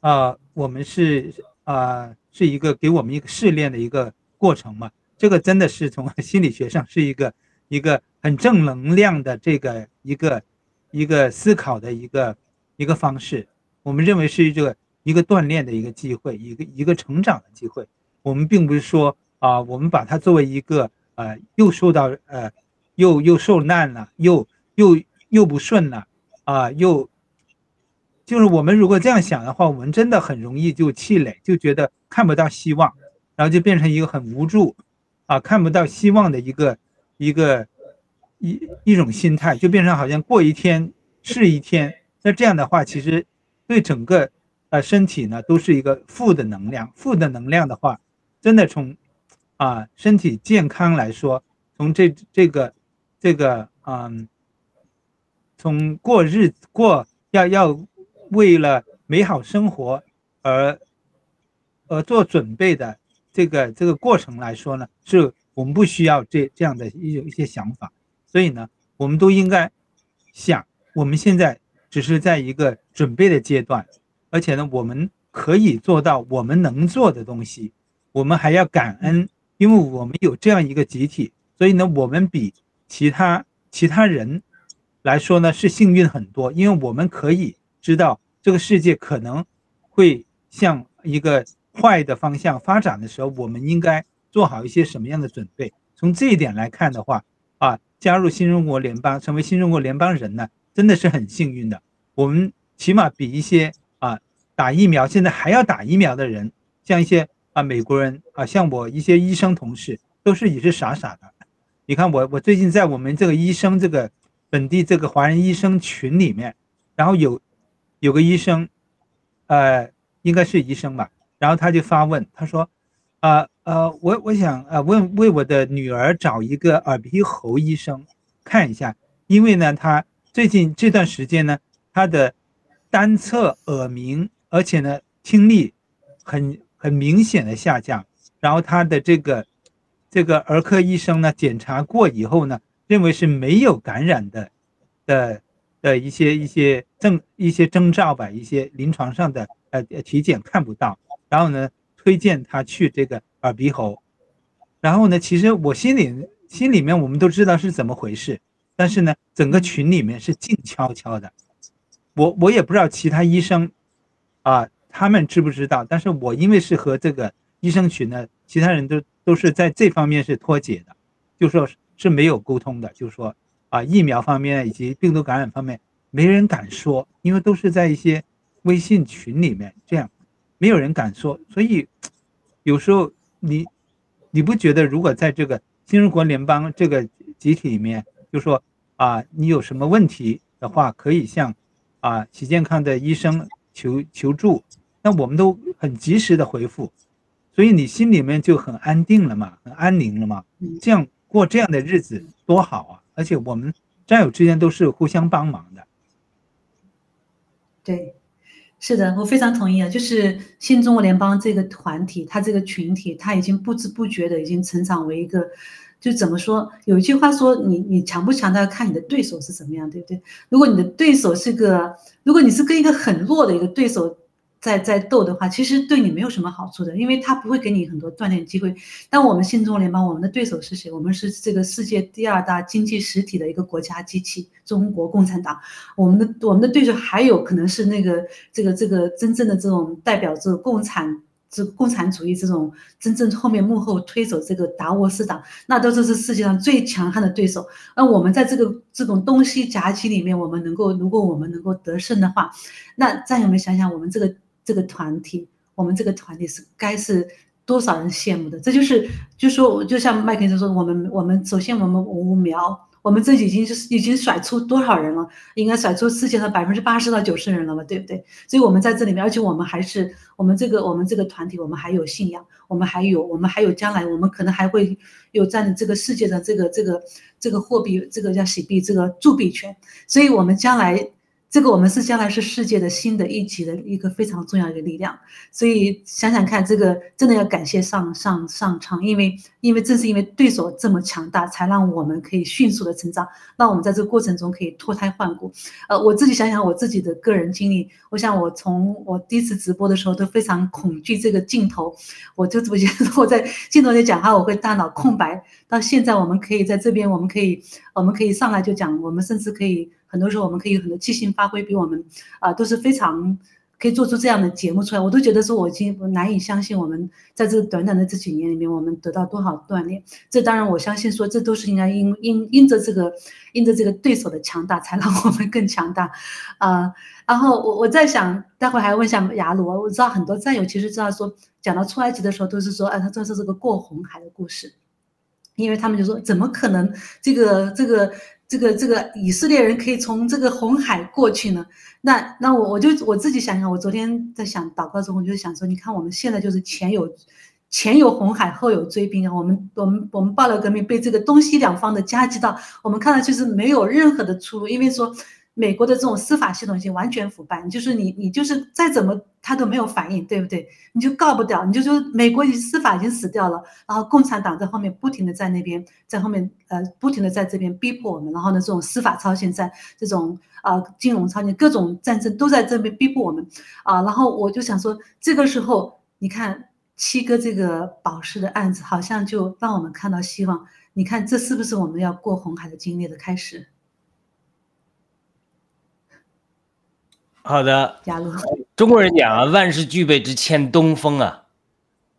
啊我们是啊是一个给我们一个试炼的一个过程嘛，这个真的是从心理学上是一个一个很正能量的这个一个一个思考的一个一个方式，我们认为是一个。一个锻炼的一个机会，一个一个成长的机会。我们并不是说啊，我们把它作为一个呃，又受到呃，又又受难了，又又又不顺了啊，又就是我们如果这样想的话，我们真的很容易就气馁，就觉得看不到希望，然后就变成一个很无助啊，看不到希望的一个一个一一种心态，就变成好像过一天是一天。那这样的话，其实对整个。呃，身体呢都是一个负的能量，负的能量的话，真的从啊身体健康来说，从这这个这个嗯，从过日子过要要为了美好生活而而做准备的这个这个过程来说呢，是我们不需要这这样的一一些想法，所以呢，我们都应该想，我们现在只是在一个准备的阶段。而且呢，我们可以做到我们能做的东西，我们还要感恩，因为我们有这样一个集体，所以呢，我们比其他其他人来说呢是幸运很多，因为我们可以知道这个世界可能会向一个坏的方向发展的时候，我们应该做好一些什么样的准备。从这一点来看的话，啊，加入新中国联邦，成为新中国联邦人呢，真的是很幸运的。我们起码比一些啊。打疫苗现在还要打疫苗的人，像一些啊美国人啊，像我一些医生同事，都是也是傻傻的。你看我我最近在我们这个医生这个本地这个华人医生群里面，然后有有个医生，呃，应该是医生吧，然后他就发问，他说，啊呃我我想呃问为我的女儿找一个耳鼻喉医生看一下，因为呢他最近这段时间呢他的单侧耳鸣。而且呢，听力很很明显的下降，然后他的这个这个儿科医生呢检查过以后呢，认为是没有感染的的的一些一些症一些征兆吧，一些临床上的呃体检看不到，然后呢推荐他去这个耳鼻喉，然后呢，其实我心里心里面我们都知道是怎么回事，但是呢，整个群里面是静悄悄的，我我也不知道其他医生。啊，他们知不知道？但是我因为是和这个医生群呢，其他人都都是在这方面是脱节的，就说是没有沟通的，就说啊，疫苗方面以及病毒感染方面，没人敢说，因为都是在一些微信群里面这样，没有人敢说。所以有时候你你不觉得，如果在这个新中国联邦这个集体里面，就说啊，你有什么问题的话，可以向啊喜健康的医生。求求助，那我们都很及时的回复，所以你心里面就很安定了嘛，很安宁了嘛。这样过这样的日子多好啊！而且我们战友之间都是互相帮忙的。对，是的，我非常同意啊。就是新中国联邦这个团体，它这个群体，它已经不知不觉的已经成长为一个。就怎么说？有一句话说，你你强不强，要看你的对手是怎么样，对不对？如果你的对手是个，如果你是跟一个很弱的一个对手在在斗的话，其实对你没有什么好处的，因为他不会给你很多锻炼机会。但我们新中联邦，我们的对手是谁？我们是这个世界第二大经济实体的一个国家机器——中国共产党。我们的我们的对手还有可能是那个这个这个真正的这种代表着共产。这共产主义这种真正后面幕后推手，这个达沃斯党，那都是是世界上最强悍的对手。那我们在这个这种东西夹击里面，我们能够，如果我们能够得胜的话，那战友们想想，我们这个这个团体，我们这个团体是该是多少人羡慕的？这就是，就说，就像麦克斯说，我们我们首先我们五苗。我们这已经是已经甩出多少人了？应该甩出世界上百分之八十到九十人了吧，对不对？所以，我们在这里面，而且我们还是我们这个我们这个团体，我们还有信仰，我们还有我们还有将来，我们可能还会有占这个世界的这个这个这个货币，这个叫洗币，这个铸币权。所以，我们将来这个我们是将来是世界的新的一级的一个非常重要的力量，所以想想看，这个真的要感谢上上上苍，因为因为正是因为对手这么强大，才让我们可以迅速的成长，让我们在这个过程中可以脱胎换骨。呃，我自己想想我自己的个人经历，我想我从我第一次直播的时候都非常恐惧这个镜头，我就直接我在镜头里讲话，我会大脑空白。到现在我们可以在这边，我们可以我们可以上来就讲，我们甚至可以。很多时候我们可以很多即兴发挥，比我们啊都是非常可以做出这样的节目出来。我都觉得说，我已经难以相信，我们在这短短的这几年里面，我们得到多少锻炼。这当然我相信说，这都是应该因因因着这个因着这个对手的强大，才 让我们更强大啊。然后我我在想，待会还要问一下雅鲁，我知道很多战友其实知道说，讲到出埃及的时候，都是说，哎，他这是这个过红海的故事，因为他们就说，怎么可能这个这个。这个这个以色列人可以从这个红海过去呢？那那我我就我自己想想，我昨天在想祷告中，我就想说，你看我们现在就是前有前有红海，后有追兵啊。我们我们我们暴乱革命被这个东西两方的夹击到，我们看上去是没有任何的出路，因为说。美国的这种司法系统已经完全腐败，就是你你就是再怎么他都没有反应，对不对？你就告不掉，你就说美国已司法已经死掉了，然后共产党在后面不停的在那边在后面呃不停的在这边逼迫我们，然后呢这种司法超限战，这种啊金融超限各种战争都在这边逼迫我们啊，然后我就想说这个时候你看七哥这个保释的案子好像就让我们看到希望，你看这是不是我们要过红海的经历的开始？好的，中国人讲啊，万事俱备，只欠东风啊，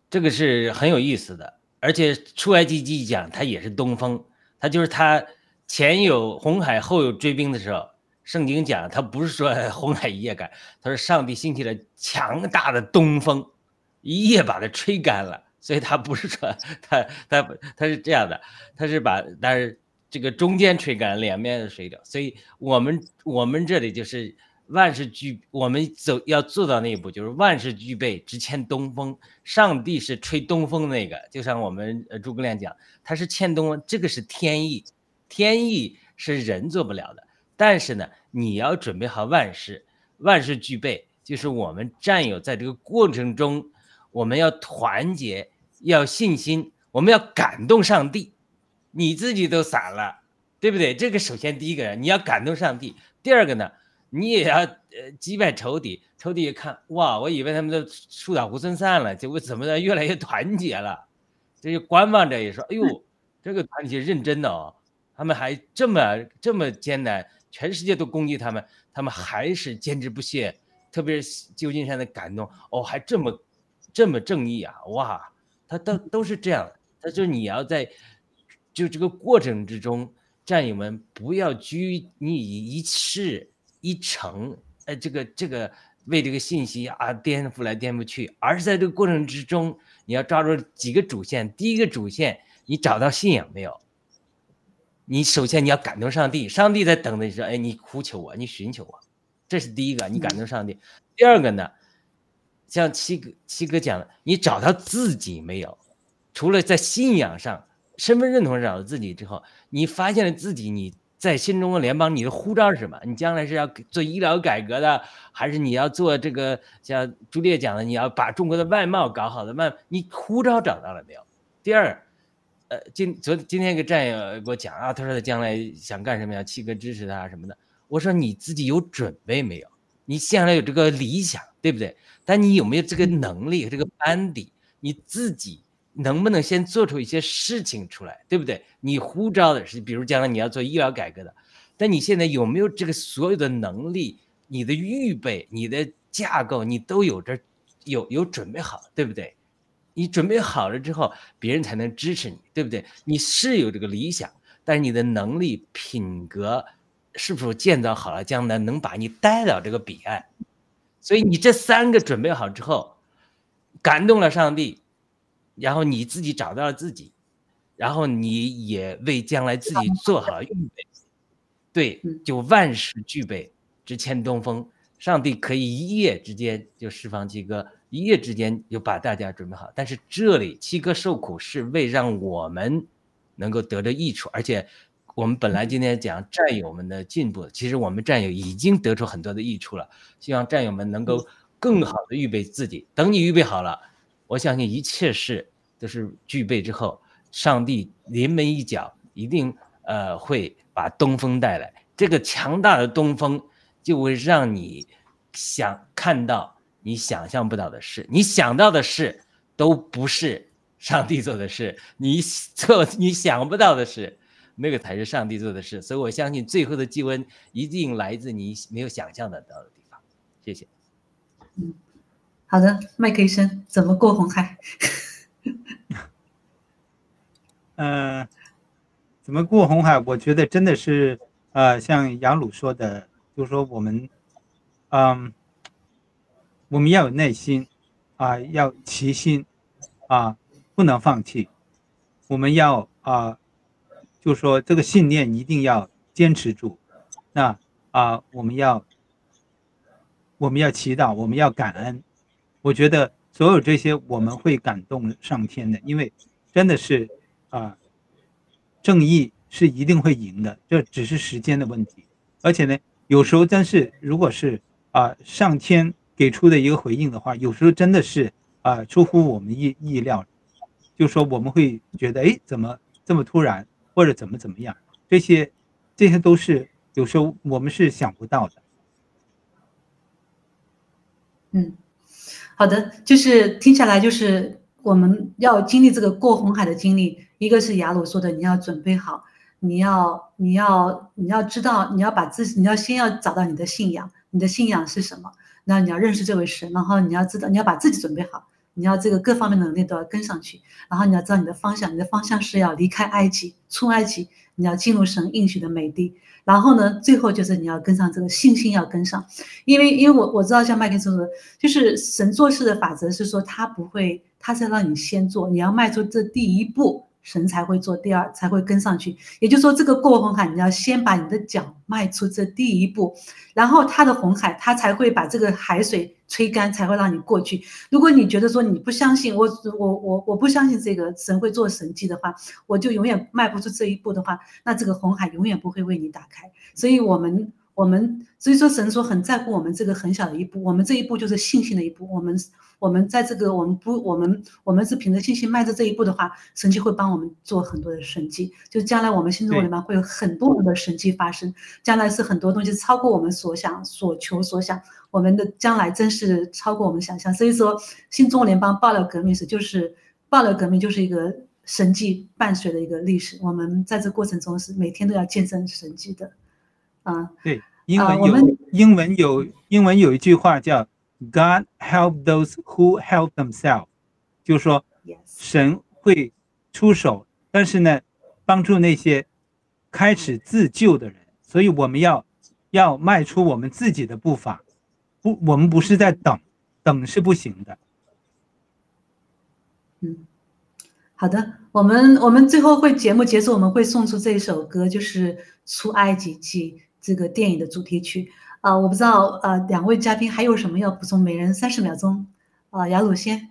这个是很有意思的。而且出埃及记讲，它也是东风，它就是它前有红海，后有追兵的时候，圣经讲，它不是说红海一夜干，它是上帝兴起了强大的东风，一夜把它吹干了。所以它不是说它它它是这样的，它是把但是这个中间吹干，两面水掉。所以我们我们这里就是。万事俱，我们走要做到那一步，就是万事俱备，只欠东风。上帝是吹东风那个，就像我们呃诸葛亮讲，他是欠东风，这个是天意，天意是人做不了的。但是呢，你要准备好万事，万事俱备，就是我们战友在这个过程中，我们要团结，要信心，我们要感动上帝。你自己都散了，对不对？这个首先第一个人，你要感动上帝。第二个呢？你也要呃击败仇敌，仇敌一看，哇，我以为他们都树倒猢狲散了，结果怎么的越来越团结了？这些观望者也说，哎呦，这个团体认真的哦，他们还这么这么艰难，全世界都攻击他们，他们还是坚持不懈。特别是旧金山的感动，哦，还这么这么正义啊，哇，他都都是这样。他就你要在就这个过程之中，战友们不要拘泥于一事。一成，呃，这个这个为这个信息啊颠覆来颠覆去，而是在这个过程之中，你要抓住几个主线。第一个主线，你找到信仰没有？你首先你要感动上帝，上帝在等着你说，哎，你呼求我，你寻求我，这是第一个，你感动上帝。第二个呢，像七哥七哥讲的，你找到自己没有？除了在信仰上、身份认同上找到自己之后，你发现了自己，你。在新中国联邦，你的护照是什么？你将来是要做医疗改革的，还是你要做这个像朱烈讲的，你要把中国的外贸搞好的？外你护照找到了没有？第二，呃，今昨今天一个战友给我讲啊，他说他将来想干什么呀？七哥支持他什么的。我说你自己有准备没有？你将来有这个理想，对不对？但你有没有这个能力这个班底？你自己？能不能先做出一些事情出来，对不对？你呼召的是，比如将来你要做医疗改革的，但你现在有没有这个所有的能力？你的预备、你的架构，你都有这有有准备好，对不对？你准备好了之后，别人才能支持你，对不对？你是有这个理想，但是你的能力、品格是否建造好了，将来能把你带到这个彼岸？所以你这三个准备好之后，感动了上帝。然后你自己找到了自己，然后你也为将来自己做好了预备，对，就万事俱备，只欠东风。上帝可以一夜之间就释放七哥，一夜之间就把大家准备好。但是这里七哥受苦是为让我们能够得着益处，而且我们本来今天讲战友们的进步，其实我们战友已经得出很多的益处了。希望战友们能够更好的预备自己。等你预备好了，我相信一切事都是具备之后，上帝临门一脚，一定呃会把东风带来。这个强大的东风就会让你想看到你想象不到的事，你想到的事都不是上帝做的事，你做你想不到的事。那个才是上帝做的事，所以我相信最后的救恩一定来自你没有想象得到的地方。谢谢。嗯，好的，麦克医生，怎么过红海？嗯，怎么过红海？我觉得真的是，呃，像杨鲁说的，就是说我们，嗯，我们要有耐心，啊，要齐心，啊，不能放弃，我们要啊。就说这个信念一定要坚持住，那啊，我们要我们要祈祷，我们要感恩。我觉得所有这些我们会感动上天的，因为真的是啊，正义是一定会赢的，这只是时间的问题。而且呢，有时候真是如果是啊上天给出的一个回应的话，有时候真的是啊出乎我们意意料，就说我们会觉得哎，怎么这么突然？或者怎么怎么样，这些，这些都是有时候我们是想不到的。嗯，好的，就是听下来就是我们要经历这个过红海的经历，一个是雅鲁说的，你要准备好，你要你要你要知道，你要把自，你要先要找到你的信仰，你的信仰是什么？那你要认识这位神，然后你要知道，你要把自己准备好。你要这个各方面能力都要跟上去，然后你要知道你的方向，你的方向是要离开埃及，出埃及，你要进入神应许的美地。然后呢，最后就是你要跟上这个信心要跟上，因为因为我我知道像麦克说的，就是神做事的法则是说他不会，他是让你先做，你要迈出这第一步。神才会做第二，才会跟上去。也就是说，这个过红海，你要先把你的脚迈出这第一步，然后他的红海，他才会把这个海水吹干，才会让你过去。如果你觉得说你不相信我，我我我不相信这个神会做神迹的话，我就永远迈不出这一步的话，那这个红海永远不会为你打开。所以，我们我们所以说神说很在乎我们这个很小的一步，我们这一步就是信心的一步，我们。我们在这个，我们不，我们我们是凭着信心迈着这一步的话，神就会帮我们做很多的神迹。就将来我们心中里面会有很多的神迹发生，将来是很多东西超过我们所想、所求、所想。我们的将来真是超过我们想象。所以说，新中国联邦爆料革命是就是爆料革命就是一个神迹伴随的一个历史。我们在这过程中是每天都要见证神迹的。啊，对，英文有英文有英文有一句话叫。God help those who help themselves，就是说，神会出手，但是呢，帮助那些开始自救的人。所以我们要要迈出我们自己的步伐，不，我们不是在等，等是不行的。嗯，好的，我们我们最后会节目结束，我们会送出这一首歌，就是《出埃及记》这个电影的主题曲。啊，我不知道，呃，两位嘉宾还有什么要补充？每人三十秒钟，啊，雅鲁先，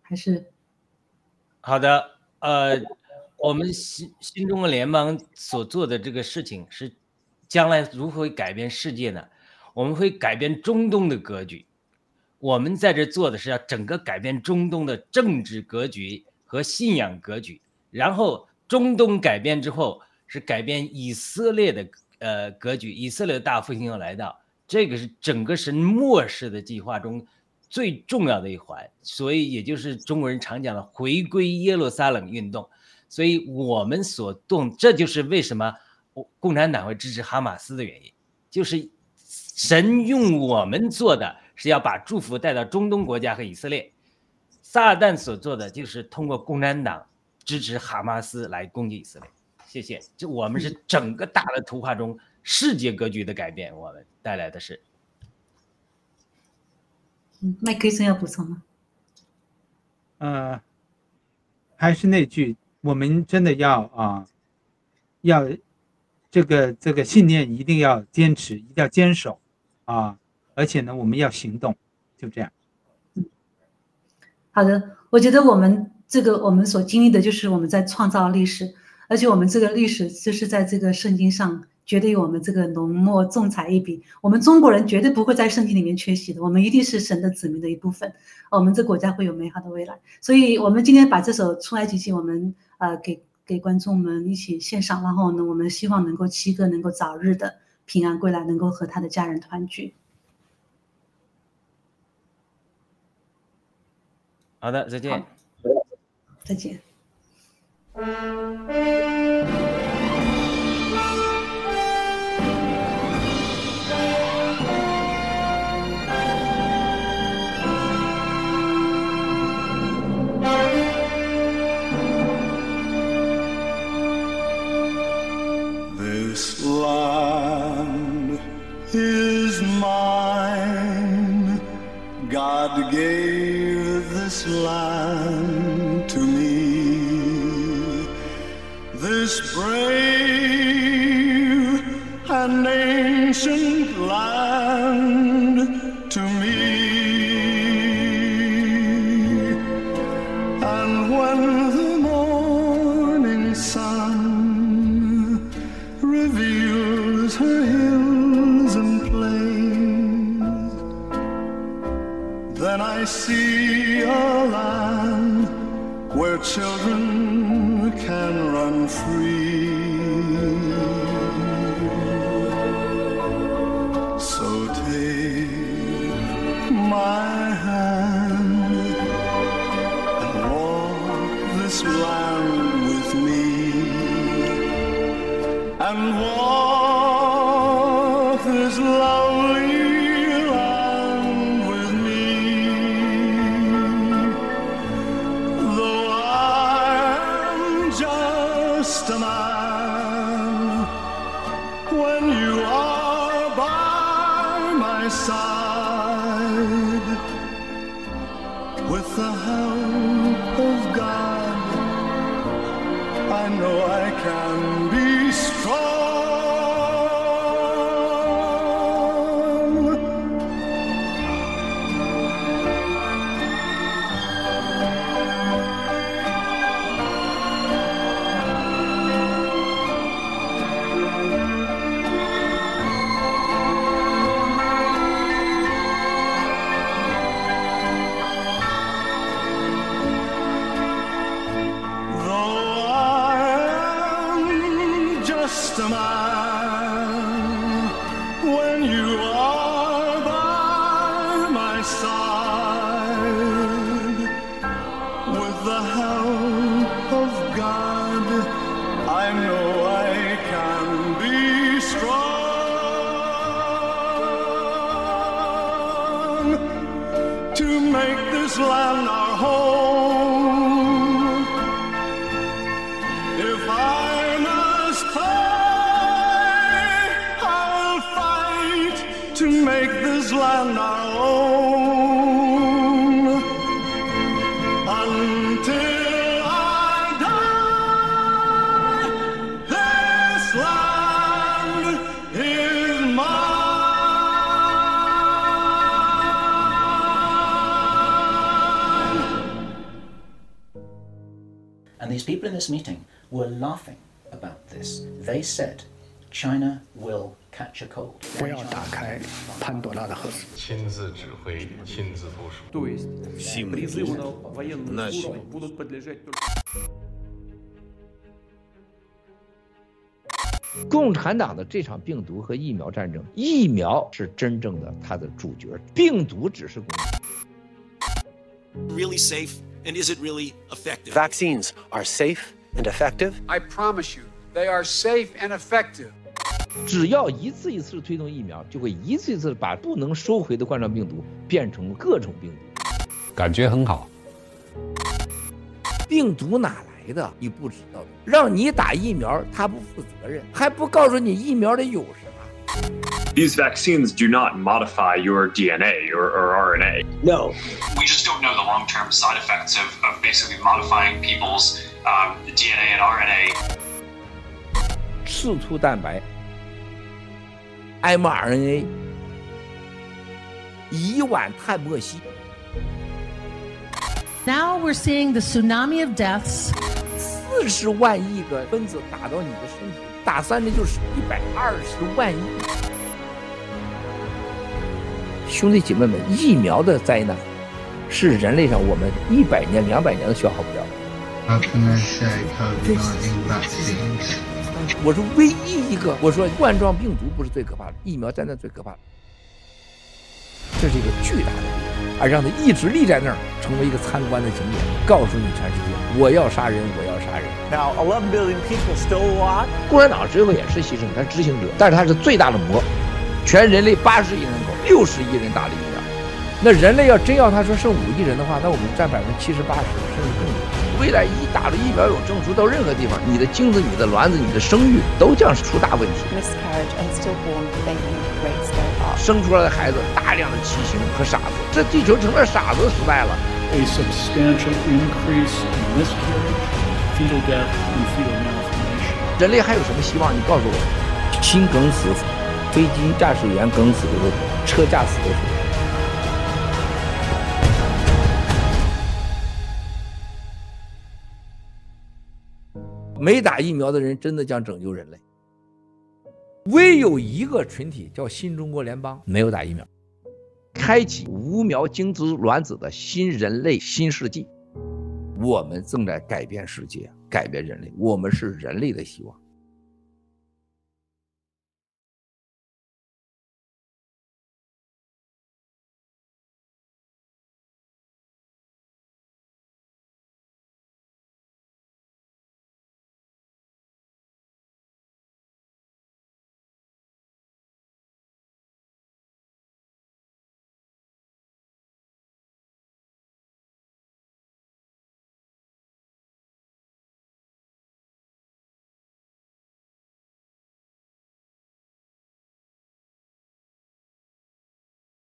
还是？好的，呃，我们新新中国联邦所做的这个事情是，将来如何改变世界呢？我们会改变中东的格局。我们在这做的是要整个改变中东的政治格局和信仰格局，然后中东改变之后是改变以色列的呃格局，以色列大复兴要来到。这个是整个神末世的计划中最重要的一环，所以也就是中国人常讲的回归耶路撒冷运动。所以我们所动，这就是为什么共产党会支持哈马斯的原因，就是神用我们做的是要把祝福带到中东国家和以色列，撒旦所做的就是通过共产党支持哈马斯来攻击以色列。谢谢，这我们是整个大的图画中。世界格局的改变，我们带来的是。嗯，麦克医生要补充吗？呃，还是那句，我们真的要啊，要这个这个信念一定要坚持，一定要坚守啊！而且呢，我们要行动，就这样。嗯，好的，我觉得我们这个我们所经历的就是我们在创造历史。而且我们这个历史就是在这个圣经上绝对有我们这个浓墨重彩一笔。我们中国人绝对不会在圣经里面缺席的，我们一定是神的子民的一部分。我们这国家会有美好的未来。所以，我们今天把这首出埃及记，我们呃给给观众们一起献上，然后呢，我们希望能够七哥能够早日的平安归来，能够和他的家人团聚。好的，再见。再见。Música to make this land our home. this meeting were laughing about this. They said China will catch a cold. 不要打开潘多拉的盒子。亲自指挥、亲自部署。 То есть призыву на военную службу будут подлежать только... 共产党的这场病毒和疫苗战争，疫苗是真正的它的主角，病毒只是工具。 really safe And is it really effective? Vaccines are safe and effective. I promise you, they are safe and effective. 只要一次一次推动疫苗，就会一次一次把不能收回的冠状病毒变成各种病毒。感觉很好。病毒哪来的？你不知道的。让你打疫苗，他不负责任，还不告诉你疫苗里有什么。These vaccines do not modify your DNA or, or RNA. No. We just don't know the long term side effects of, of basically modifying people's um, DNA and RNA. 刺突蛋白、mRNA、乙烷碳莫西。 Now we're seeing the tsunami of deaths. 死 四十万亿个分子打到你的身体， 打三针就是一百二十万亿。兄弟姐妹们，疫苗的灾难是人类上我们一百年、两百年都消耗不了的。How can I say COVID-19 vaccines? 我是唯一一个，我说冠状病毒不是最可怕的，疫苗灾难最可怕的。这是一个巨大的而让他一直立在那儿，成为一个参观的景点，告诉你全世界，我要杀人，我要杀人。Now, 11 billion people still a lot. 共产党最后也是牺牲，他是执行者，但是他是最大的魔。全人类八十亿人口，六十亿人打了疫苗，那人类要真要他说剩五亿人的话，那我们占百分之七十八十，甚至更多。未来一打了疫苗有证书，到任何地方，你的精子、你的卵子、你的生育都将是出大问题。Miscarriage and stillborn baby rates go up. 生出来的孩子大量的畸形和傻子，这地球成了傻子时代了。A substantial increase in miscarriage, fetal death, and fetal malformation. 人类还有什么希望？你告诉我，心梗死，飞机驾驶员梗死的时候，车驾驶的时候。没打疫苗的人真的将拯救人类。唯有一个群体叫新中国联邦，没有打疫苗，开启无苗精子卵子的新人类新世纪。我们正在改变世界，改变人类，我们是人类的希望。